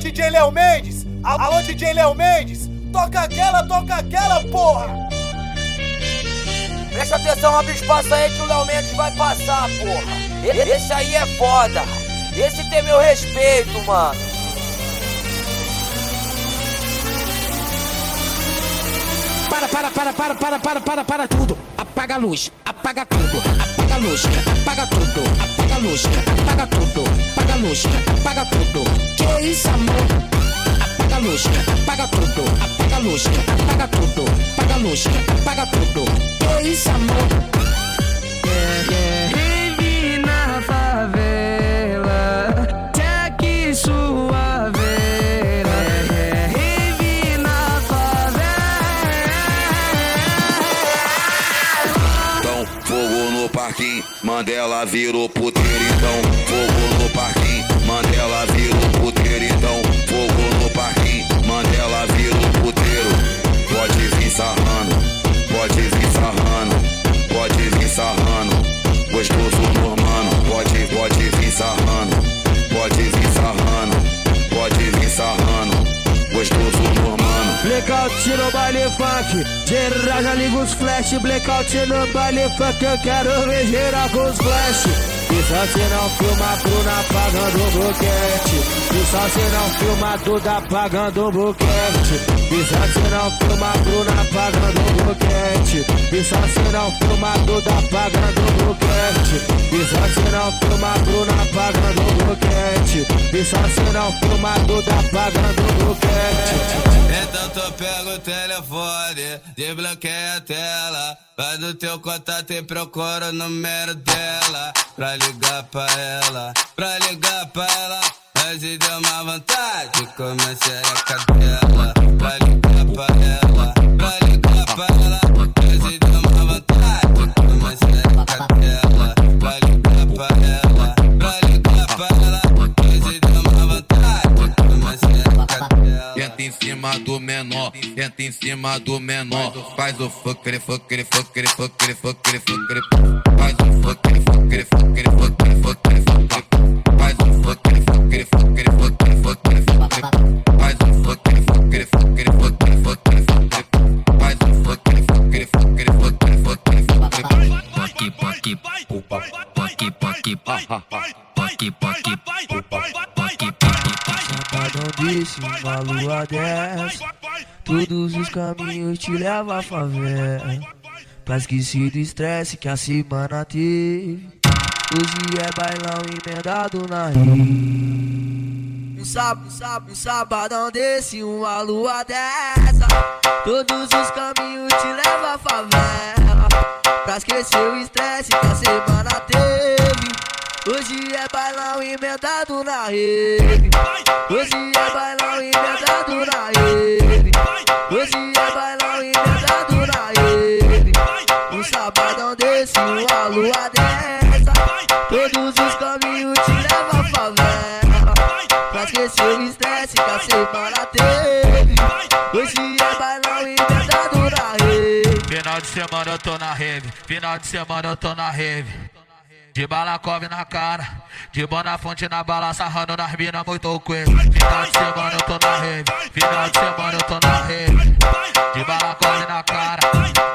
DJ Léo Mendes! Alô, DJ Léo Mendes! Toca aquela, toca aquela, porra! Presta atenção, abre espaço aí que o Léo Mendes vai passar, porra! Esse aí é foda! Esse tem meu respeito, mano! Para, para, para, para, para, para, para, para tudo! Apaga a luz, apaga tudo, apaga a luz, apaga tudo, apaga a luz, apaga tudo, apaga a luz, apaga tudo. Que isso, amor? Apaga a luz, apaga tudo, apaga a luz, apaga tudo, apaga a luz, apaga tudo. Que isso, amor? Yeah, yeah. Mandela virou puteiro, então, fogo no parquinho, Mandela Blackout no baile funk, geral já liga os flash. Blackout no baile funk, eu quero ver geral com os flash. E só se não filma Bruna apagando o boquete. E só se não filma Duda apagando o boquete. E só se não filma Bruna apagando o boquete. E só se não filma Duda apagando o boquete. E só se não filma Bruna apagando o boquete. E só se não filma Duda apagando o boquete. Então tu pega o telefone, desbloqueia a tela. Vai do teu contato e procura o número dela. Pra ligar pra ela, pra ligar pra ela. Mas e deu uma vontade de comer xereca dela. Pra ligar pra ela, pra ligar pra ela. Mas e deu uma vontade de comer xereca dela. Cima do menor, entra em cima do menor. Faz o fuckere, fuckere, fuckere, fuckere, fuckere, fuckere. Faz o fuckere, fuckere, fuckere, fuckere, fuckere, fuckere. Faz o fuckere, fuckere, fuckere, fuckere, fuckere, fuckere. Faz o fuckere, fuckere, fuckere, fuckere, fuckere, fuckere. Faz o fuckere, fuckere, fuckere, fuckere, fuckere, fuckere. Poque, poque, pupa, poque, poque, pa, Disse uma lua dessa Todos os caminhos te levam à favela. Pra esquecer do estresse que a semana teve. Hoje é bailão emendado na rede um, sábado, um, sábado, um sabadão desse, uma lua dessa Todos os caminhos te levam à favela. Pra esquecer o estresse que a semana teve Hoje é bailão emendado na rede. Hoje é bailão emendado na rede. Hoje é bailão emendado na rede. Um sabadão desse, uma lua dessa Todos os caminhos te levam à favela. Pra esquecer o estresse que a semana teve Hoje é bailão emendado na rede. Final de semana eu tô na rave, final de semana eu tô na rave. De balacove na cara, de bona fonte na bala, sarrando nas minas muito coelho. Final de semana eu tô na rave, final de semana eu tô na rave. De balacove na cara,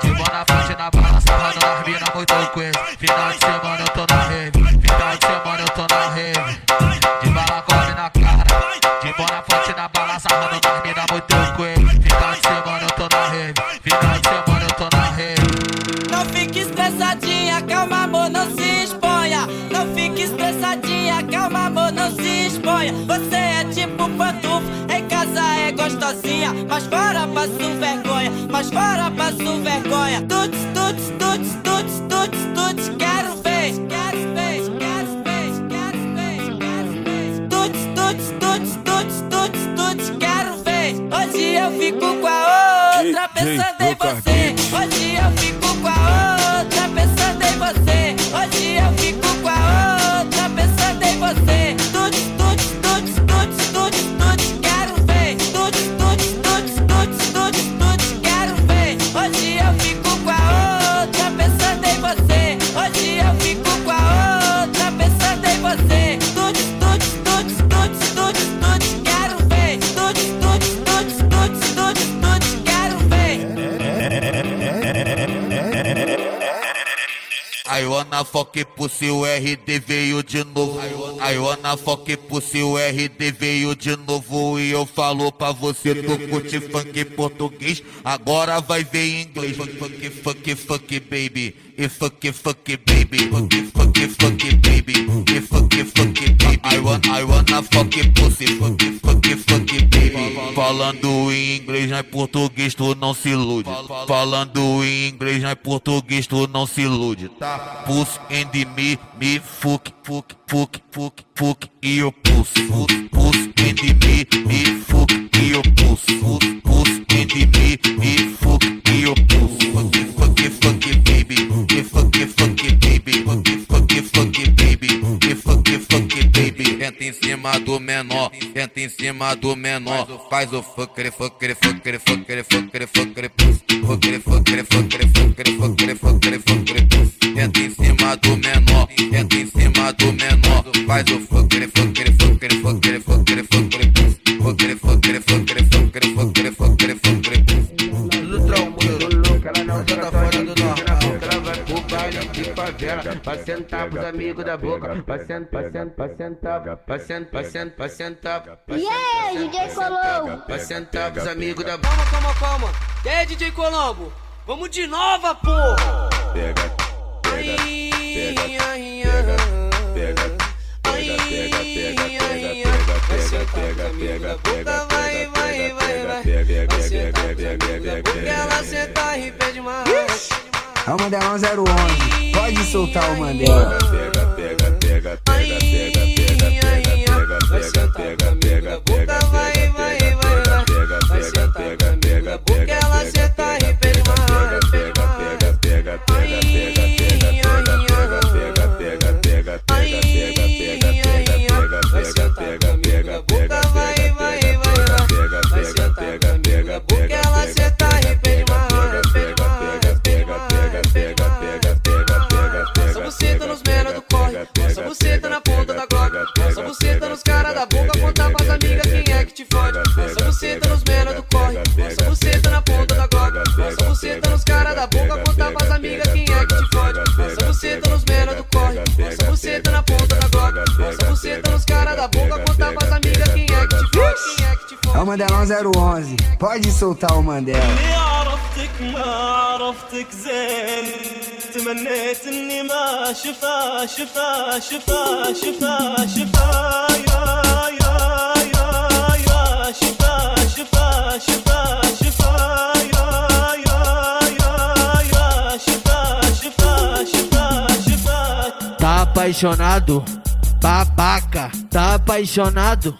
de bona fonte na bala, sarrando nas minas muito coelho. Final de semana eu tô na rave, final de semana eu tô na rave. De balacove na cara, de bona fonte na bala, Mas fora passo vergonha, mas fora passo vergonha. Tuts, tuts, tuts, tuts, tuts, tuts, quero ver. Quero ver, quero ver, quero ver, quero ver. Tuts, tuts, tuts, tuts, tuts, tuts, quero ver. Hoje eu fico com a outra pensando em você. Hoje eu fico com a outra pensando em você. I wanna fuck pussy, o RD veio de novo. I wanna fuck pussy, o RD veio de novo. E eu falo pra você, tu curte funk português, agora vai ver inglês. Funk, funk, funk, funk, baby. E fuck, fuck, baby. Fuck, fuck, fuck, baby. E fuck, fuck, baby. I want, I wanna fuck pussy, fuck, fuck, fuck, baby. Falando em inglês, não é português, tu não se ilude. Falando em inglês, não é português, tu não se ilude, tá? Puss and me, me, fuck, fuck, fuck, fuck, fuck, e eu puss. Puss and me, me, fuck, em cima do menor. Faz o fucker, fucker, fucker, fucker, fucker, fucker. Fucker, fucker, fucker, fucker, fucker, fucker, fucker. Entra em cima do menor, entra em cima do menor. Faz o fucker, fucker, fucker, fucker, fucker, fucker. Fucker, fucker, fucker, fucker, fucker, fucker, fucker. Tudo tranquilo. Ela não Já tá fora do normal. Baile de favela Pra sentar pros amigos da boca Pra sentar, pra sentar, pra sentar Pra sentar, pra sentar, pra sentar pra E aí, DJ Colombo? Pra sentar pros amigos da boca Calma, calma, calma. E aí, DJ Colombo? Vamos de nova, porra! Pega, Ai, ai, ai, ai. pega, Ai, ai, ai, ai. Vai sentar com a amiga da boca, vai, vai, vai, vai. Vai sentar com a amiga da boca, ela senta e pede mais. É o Mandelão 011. Pode soltar o Mandela. buceta nos menor do corre, nossa buceta na ponta da glock, nossa buceta nos cara da boca, contar pras amigas quem é que te fode. Nossa buceta nos menor do corre, nossa buceta na ponta da glock, nossa buceta nos cara da boca, contar pras amigas quem é que te fode, quem é que te É o fode. Mandelão 011. Pode soltar o Mandela. اللي عرفتك ما عرفتك زين تمنيت اني ما شفا شفا شفا شفا شفا يا يا يا apaixonado? Babaca. Tá apaixonado?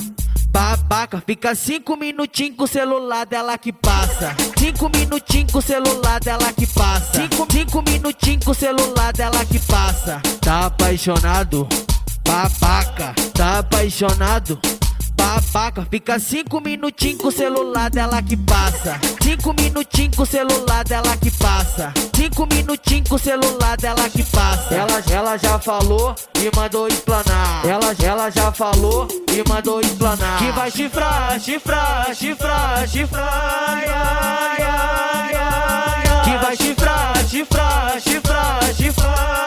Babaca. Fica cinco minutinhos com o celular dela que passa. Cinco minutinhos com o celular dela que passa. Cinco, cinco minutinhos com o celular dela que passa. Tá apaixonado? Babaca. Tá apaixonado? Babaca, fica cinco minutinhos com o celular dela que passa. Cinco minutinhos com o celular dela que passa. Cinco minutinhos com o celular dela que passa. Ela, ela já falou e mandou explanar. Ela, ela já falou e mandou explanar. Que vai chifrar, chifrar, chifrar, chifrar. Ai, ai, ai. Que vai chifrar, chifrar, chifrar, chifrar.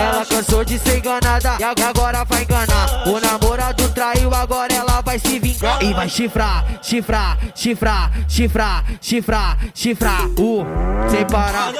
Ela cansou de ser enganada e agora vai enganar. O namorado traiu, agora ela vai se vingar. E vai chifrar, chifrar, chifrar, chifrar, chifrar, chifrar. Uh, sem parar.